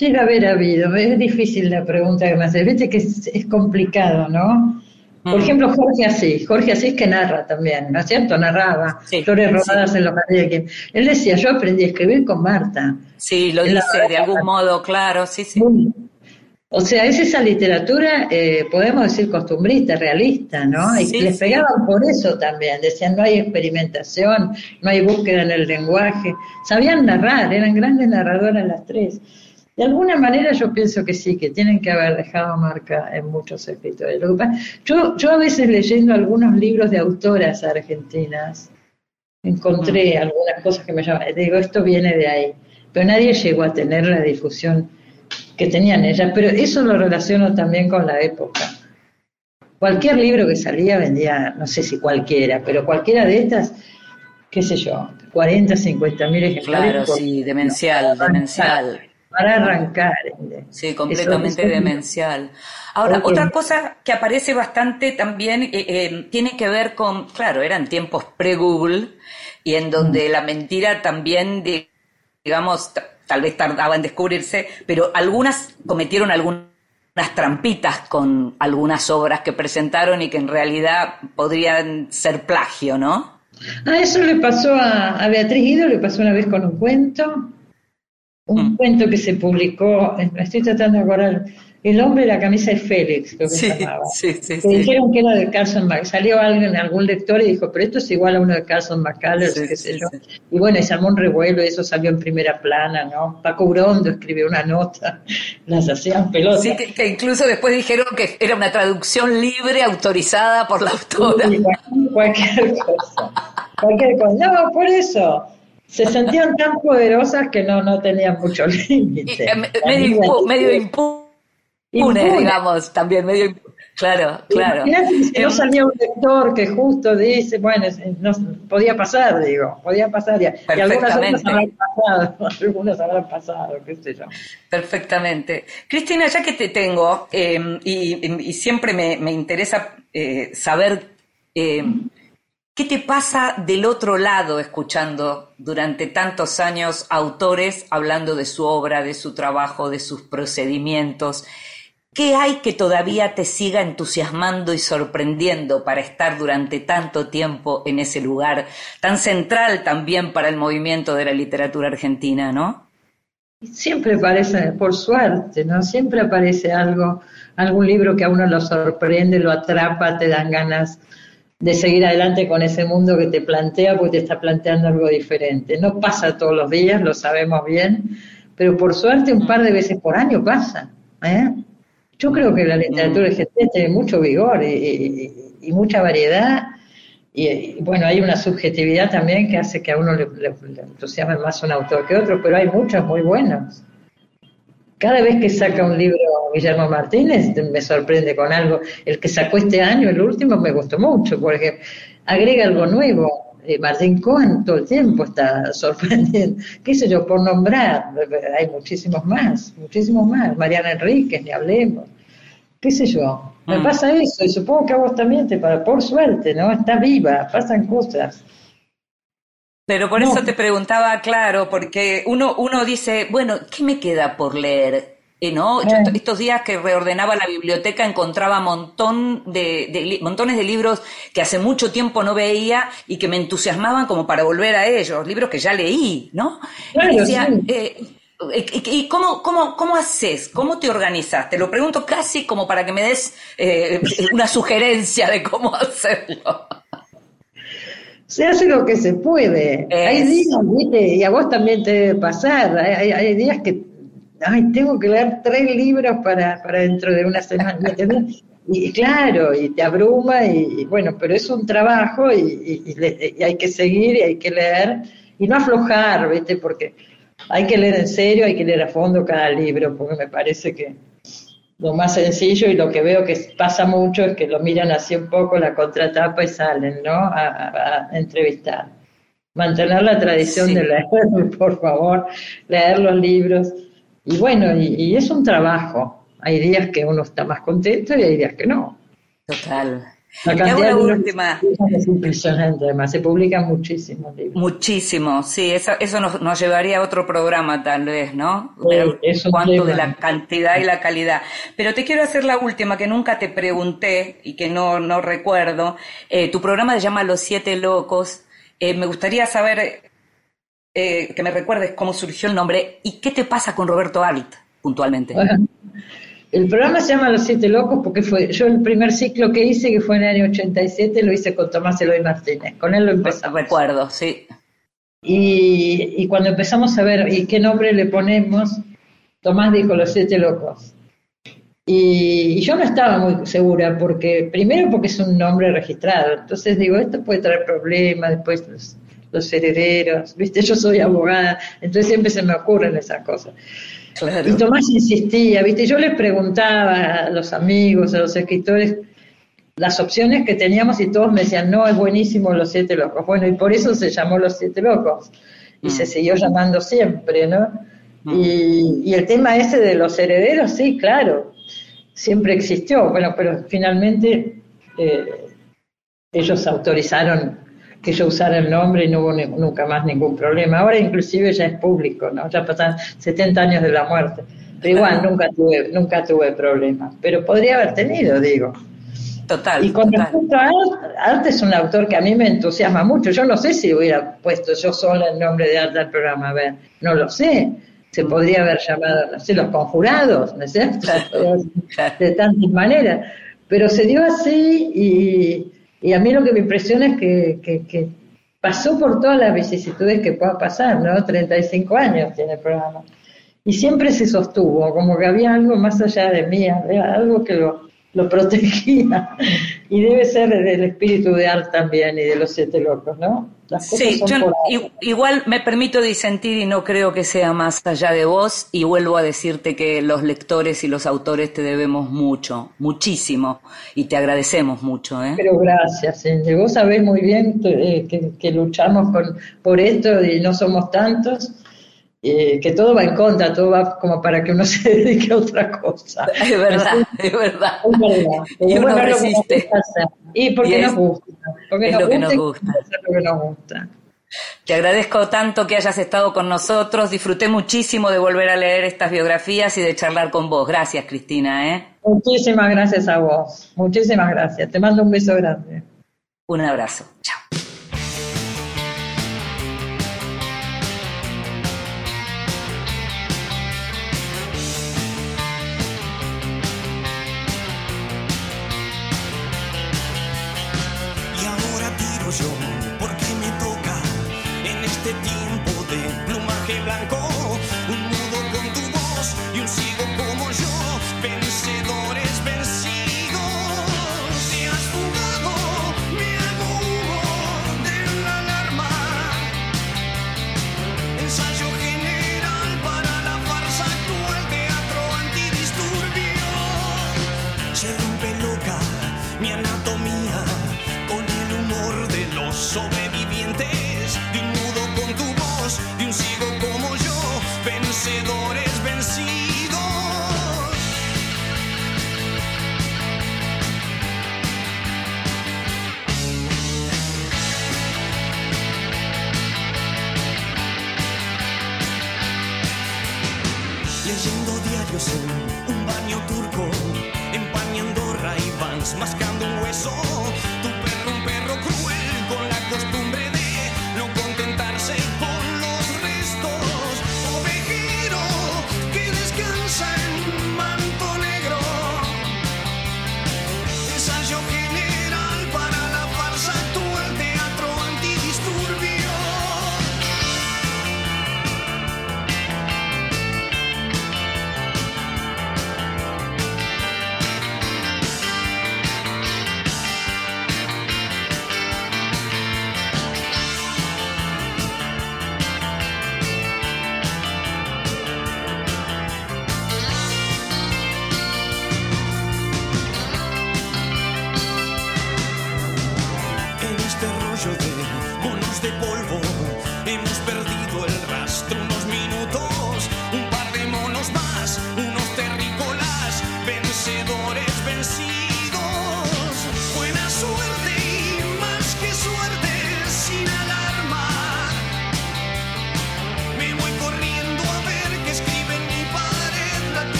Debe haber habido, es difícil la pregunta que me haces, viste que es complicado, ¿no? Por Mm. ejemplo, Jorge Asís, Jorge Asís que narra también, ¿no es cierto? Narraba Sí, Flores sí. robadas en los jardines. Él decía, yo aprendí a escribir con Marta. Sí, lo dice de algún modo, claro, sí, sí. O sea, es esa literatura, eh, podemos decir, costumbrista, realista, ¿no? Y Sí, les pegaban por eso también, decían, no hay experimentación, no hay búsqueda en el lenguaje. Sabían narrar, eran grandes narradoras las tres. De alguna manera yo pienso que sí, que tienen que haber dejado marca en muchos escritores. Lo que pasa- yo, yo a veces leyendo algunos libros de autoras argentinas, encontré algunas cosas que me llaman, digo, esto viene de ahí, pero nadie llegó a tener la difusión que tenían ellas, pero eso lo relaciono también con la época. Cualquier libro que salía vendía, no sé si cualquiera, pero cualquiera de estas, qué sé yo, 40, 50 mil ejemplares. Claro, por- sí, demencial, demencial. Para arrancar. Sí, completamente demencial. Ahora, otra cosa que aparece bastante también eh, eh, tiene que ver con, claro, eran tiempos pre-Google y en donde Mm. la mentira también, di- digamos, tal vez tardaba en descubrirse, pero algunas cometieron algunas trampitas con algunas obras que presentaron y que en realidad podrían ser plagio, ¿no? Ah, eso le pasó a, a Beatriz Guido, le pasó una vez con un cuento, un Mm. cuento que se publicó, eh, me estoy tratando de acordar, El hombre de la camisa de Félix, creo que Sí, se llamaba. sí, sí, Que sí. dijeron que era de Carson Mac. Salió alguien, algún lector, y dijo, pero esto es igual a uno de Carson McCullers, qué sé yo. Y bueno, y se armó un revuelo y eso salió en primera plana, ¿no? Paco Urondo escribió una nota, las hacían pelotas. Sí, que, que incluso después dijeron que era una traducción libre autorizada por la autora. Cualquier cosa. Cualquier cosa. No, por eso. Se sentían tan poderosas que no, no tenían mucho límite. eh, me- medio, impu- medio impune, Impune. digamos, también, medio Claro, claro. No Em, salía un lector que justo dice, bueno, no, podía pasar, digo, podía pasar. Y, y algunas otras habrán pasado, algunas habrán pasado, qué sé yo. Perfectamente. Cristina, ya que te tengo, eh, y, y siempre me, me interesa eh, saber eh, qué te pasa del otro lado escuchando durante tantos años autores hablando de su obra, de su trabajo, de sus procedimientos. ¿Qué hay que todavía te siga entusiasmando y sorprendiendo para estar durante tanto tiempo en ese lugar tan central también para el movimiento de la literatura argentina, no? Siempre aparece, por suerte, ¿no? Siempre aparece algo, algún libro que a uno lo sorprende, lo atrapa, te dan ganas de seguir adelante con ese mundo que te plantea, porque te está planteando algo diferente. No pasa todos los días, lo sabemos bien, pero por suerte un par de veces por año pasa. ¿eh? Yo creo que la literatura argentina tiene mucho vigor y, y- y mucha variedad. Y, y, bueno, hay una subjetividad también que hace que a uno le, le- le entusiasme más un autor que otro, pero hay muchos muy buenos. Cada vez que saca un libro Guillermo Martínez me sorprende con algo. El que sacó este año, el último, me gustó mucho, porque agrega algo nuevo. Eh, Martín Cohen todo el tiempo está sorprendiendo. ¿Qué sé yo? Por nombrar, hay muchísimos más, muchísimos más. Mariana Enríquez, ni hablemos. ¿Qué sé yo? Me Mm. pasa eso, y supongo que a vos también te pasa, por suerte, ¿no? Está viva, pasan cosas. Pero por No. eso te preguntaba, claro, porque uno, uno dice, bueno, ¿qué me queda por leer? Eh, ¿no? Yo Eh. est- estos días que reordenaba la biblioteca encontraba montón de, de montones de libros que hace mucho tiempo no veía y que me entusiasmaban como para volver a ellos, libros que ya leí, ¿no? Claro, y decía, sí. eh, eh, ¿y y cómo, cómo, cómo haces? ¿Cómo te organizas? Te lo pregunto casi como para que me des eh, una sugerencia de cómo hacerlo. Se hace lo que se puede. Es- Hay días, ¿viste? Y a vos también te debe pasar. Hay, días que, ay, tengo que leer tres libros para, para dentro de una semana. Y claro, y te abruma, y, y bueno, pero es un trabajo y, y- y hay que seguir y hay que leer y no aflojar, ¿viste? Porque hay que leer en serio, hay que leer a fondo cada libro, porque me parece que lo más sencillo y lo que veo que pasa mucho es que lo miran así un poco la contratapa y salen, ¿no? A, entrevistar. Mantener la tradición Sí. de leer, por favor, leer los libros. Y bueno, y, y es un trabajo. Hay días que uno está más contento y hay días que no. Total. La cantidad de última. es impresionante, además, se publican muchísimos libros. Muchísimo, sí, eso, eso nos, nos llevaría a otro programa tal vez, ¿no? Sí, es un cuánto de la cantidad y la calidad. Pero te quiero hacer la última que nunca te pregunté y que no, no recuerdo. Eh, tu programa se llama Los Siete Locos. Eh, me gustaría saber, eh, que me recuerdes cómo surgió el nombre y qué te pasa con Roberto Alt puntualmente. Bueno, el programa se llama Los Siete Locos porque fue yo el primer ciclo que hice, que fue en el año 87, lo hice con Tomás Eloy Martínez. Con él lo empezamos. Recuerdo, sí. Y, y cuando empezamos a ver y qué nombre le ponemos, Tomás dijo Los Siete Locos. Y, y yo no estaba muy segura, porque primero porque es un nombre registrado, entonces digo, esto puede traer problemas, después los, herederos, viste, yo soy abogada, entonces siempre se me ocurren esas cosas. Claro. Y Tomás insistía, ¿viste? Yo les preguntaba a los amigos, a los escritores, las opciones que teníamos y todos me decían, no, es buenísimo Los Siete Locos. Bueno, y por eso se llamó Los Siete Locos. Y Mm. se siguió llamando siempre, ¿no? Mm. Y, y el tema ese de los herederos, sí, claro, siempre existió. Bueno, pero finalmente eh, ellos autorizaron que yo usara el nombre y no hubo ni- nunca más ningún problema. Ahora inclusive ya es público, ¿no? Ya pasan 70 años de la muerte. Pero igual nunca tuve, nunca tuve problemas. Pero podría haber tenido, digo. Total, Y con total. respecto a Art, Art es un autor que a mí me entusiasma mucho. Yo no sé si hubiera puesto yo sola el nombre de Art al programa. A ver, no lo sé. Se podría haber llamado, no sé, los conjurados, ¿no es cierto? De tantas maneras. Pero se dio así y, y a mí lo que me impresiona es que, que- pasó por todas las vicisitudes que pueda pasar, ¿no? 35 años tiene el programa. Y siempre se sostuvo, como que había algo más allá de mí, algo que lo, lo protegía. Y debe ser del espíritu de Art también y de los siete locos, ¿no? Las cosas Sí, son yo por igual me permito disentir y no creo que sea más allá de vos y vuelvo a decirte que los lectores y los autores te debemos mucho, muchísimo y te agradecemos mucho. ¿eh? Pero gracias, Cindy. Vos sabés muy bien eh, que, que luchamos con, por esto y no somos tantos, eh, que todo va en contra, todo va como para que uno se dedique a otra cosa. Es verdad, es verdad. Es verdad. Y Pero uno bueno, resiste. Y porque Y es- nos gusta. Porque es nos lo que nos y gusta. lo que nos gusta. Te agradezco tanto que hayas estado con nosotros. Disfruté muchísimo de volver a leer estas biografías y de charlar con vos. Gracias, Cristina. ¿eh? Muchísimas gracias a vos. Muchísimas gracias. Te mando un beso grande. Un abrazo. Chao.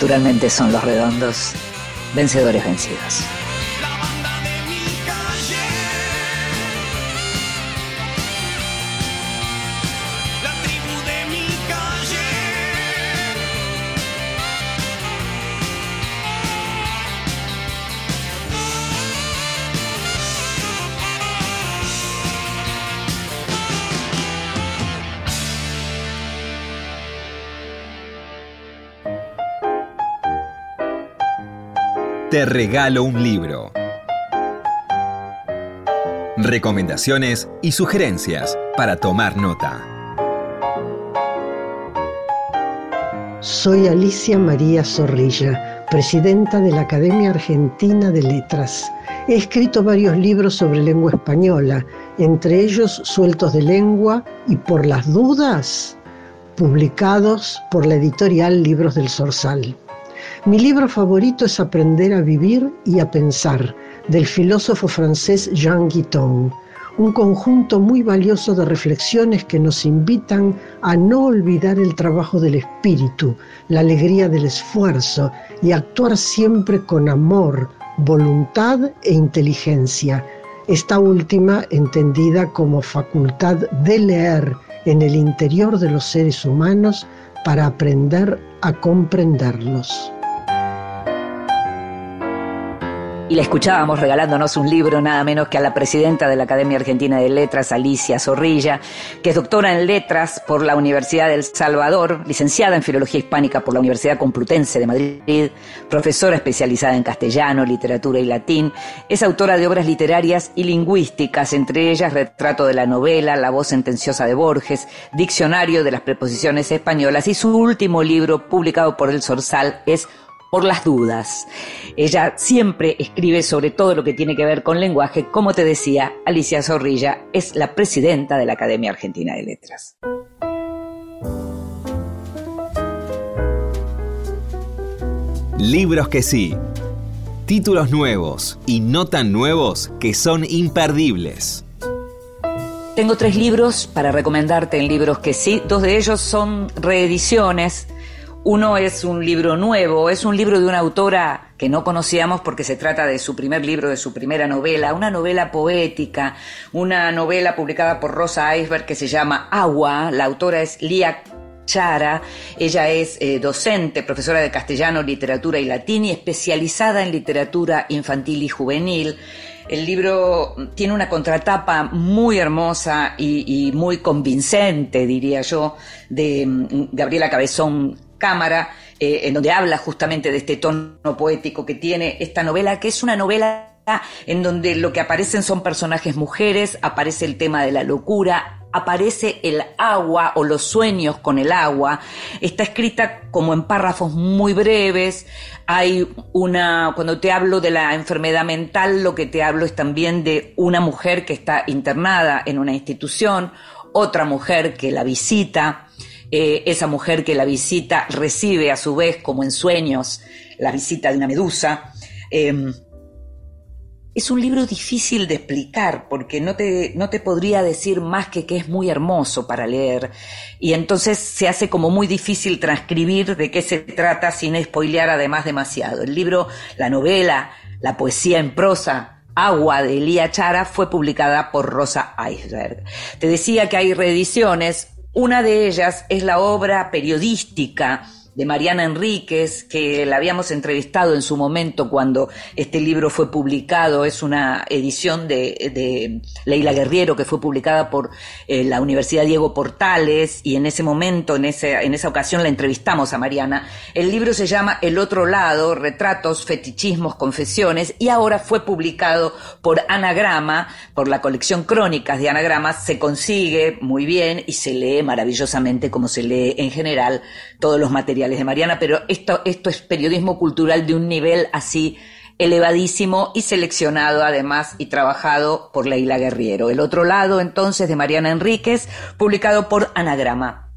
Naturalmente son los redondos, vencedores vencidos. Te regalo un libro. Recomendaciones y sugerencias para tomar nota. Soy Alicia María Zorrilla, presidenta de la Academia Argentina de Letras. He escrito varios libros sobre lengua española, entre ellos Sueltos de Lengua y Por las Dudas, publicados por la editorial Libros del Sorsal. Mi libro favorito es Aprender a vivir y a pensar, del filósofo francés Jean Guiton, un conjunto muy valioso de reflexiones que nos invitan a no olvidar el trabajo del espíritu, la alegría del esfuerzo y actuar siempre con amor, voluntad e inteligencia, esta última entendida como facultad de leer en el interior de los seres humanos para aprender a comprenderlos. Y la escuchábamos regalándonos un libro nada menos que a la presidenta de la Academia Argentina de Letras, Alicia Zorrilla, que es doctora en letras por la Universidad del Salvador, licenciada en Filología Hispánica por la Universidad Complutense de Madrid, profesora especializada en castellano, literatura y latín, es autora de obras literarias y lingüísticas, entre ellas Retrato de la novela, La voz sentenciosa de Borges, Diccionario de las preposiciones españolas y su último libro publicado por el Sorsal es por las dudas. Ella siempre escribe sobre todo lo que tiene que ver con lenguaje. Como te decía, Alicia Zorrilla es la presidenta de la Academia Argentina de Letras. Libros que sí. Títulos nuevos y no tan nuevos que son imperdibles. Tengo tres libros para recomendarte en libros que sí. Dos de ellos son reediciones. Uno es un libro nuevo, es un libro de una autora que no conocíamos porque se trata de su primer libro, de su primera novela, una novela poética, una novela publicada por Rosa Iceberg que se llama Agua. La autora es Lía Chara. Ella es eh, docente, profesora de castellano, literatura y latín y especializada en literatura infantil y juvenil. El libro tiene una contratapa muy hermosa y, y muy convincente, diría yo, de mm, Gabriela Cabezón Cámara, eh, en donde habla justamente de este tono poético que tiene esta novela, que es una novela en donde lo que aparecen son personajes mujeres, aparece el tema de la locura, aparece el agua o los sueños con el agua. Está escrita como en párrafos muy breves. Hay una, cuando te hablo de la enfermedad mental, lo que te hablo es también de una mujer que está internada en una institución, otra mujer que la visita. Eh, esa mujer que la visita recibe a su vez, como en sueños, la visita de una medusa. Eh, es un libro difícil de explicar porque no te, no te podría decir más que que es muy hermoso para leer y entonces se hace como muy difícil transcribir de qué se trata sin spoilear además demasiado. El libro, la novela, la poesía en prosa, Agua de Elía Chara fue publicada por Rosa Iceberg. Te decía que hay reediciones, una de ellas es la obra periodística de Mariana Enríquez, que la habíamos entrevistado en su momento cuando este libro fue publicado. Es una edición de, de Leila Guerriero que fue publicada por eh, la Universidad Diego Portales y en ese momento, en, ese, en esa ocasión, la entrevistamos a Mariana. El libro se llama El otro lado, retratos, fetichismos, confesiones y ahora fue publicado por Anagrama, por la colección Crónicas de Anagrama. Se consigue muy bien y se lee maravillosamente como se lee en general todos los materiales de Mariana, pero esto, esto es periodismo cultural de un nivel así elevadísimo y seleccionado además y trabajado por Leila Guerriero. El otro lado entonces de Mariana Enríquez, publicado por Anagrama.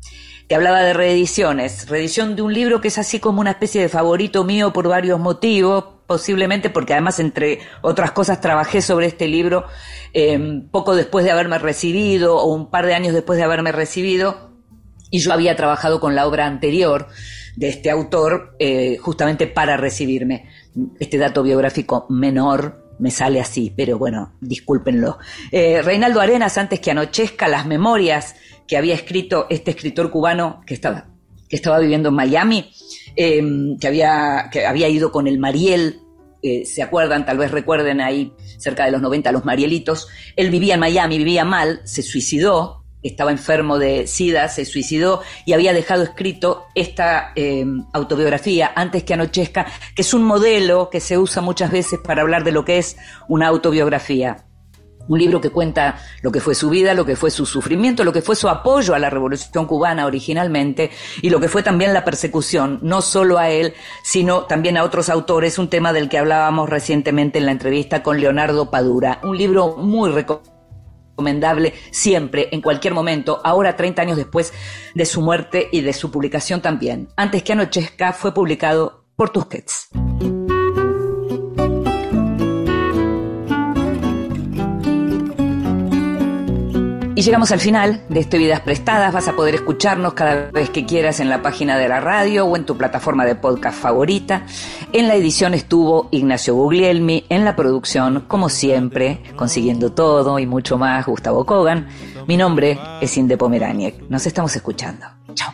Te hablaba de reediciones, reedición de un libro que es así como una especie de favorito mío por varios motivos, posiblemente porque además entre otras cosas trabajé sobre este libro eh, poco después de haberme recibido o un par de años después de haberme recibido y yo había trabajado con la obra anterior de este autor eh, justamente para recibirme. Este dato biográfico menor me sale así, pero bueno, discúlpenlo. Eh, Reinaldo Arenas, antes que anochezca, las memorias que había escrito este escritor cubano que estaba, que estaba viviendo en Miami, eh, que, había, que había ido con el Mariel eh, se acuerdan, tal vez recuerden ahí cerca de los 90 los Marielitos, él vivía en Miami, vivía mal, se suicidó, estaba enfermo de SIDA, se suicidó y había dejado escrito esta eh, autobiografía, Antes que anochezca, que es un modelo que se usa muchas veces para hablar de lo que es una autobiografía. Un libro que cuenta lo que fue su vida, lo que fue su sufrimiento, lo que fue su apoyo a la revolución cubana originalmente y lo que fue también la persecución, no solo a él, sino también a otros autores, un tema del que hablábamos recientemente en la entrevista con Leonardo Padura. Un libro muy recomendable recomendable siempre, en cualquier momento, ahora 30 años después de su muerte y de su publicación también. Antes que anochezca fue publicado por Tusquets. Llegamos al final de este Vidas Prestadas. Vas a poder escucharnos cada vez que quieras en la página de la radio o en tu plataforma de podcast favorita. En la edición estuvo Ignacio Guglielmi, en la producción, como siempre, consiguiendo todo y mucho más, Gustavo Kogan. Mi nombre es Inde Pomeraniec. Nos estamos escuchando. Chao.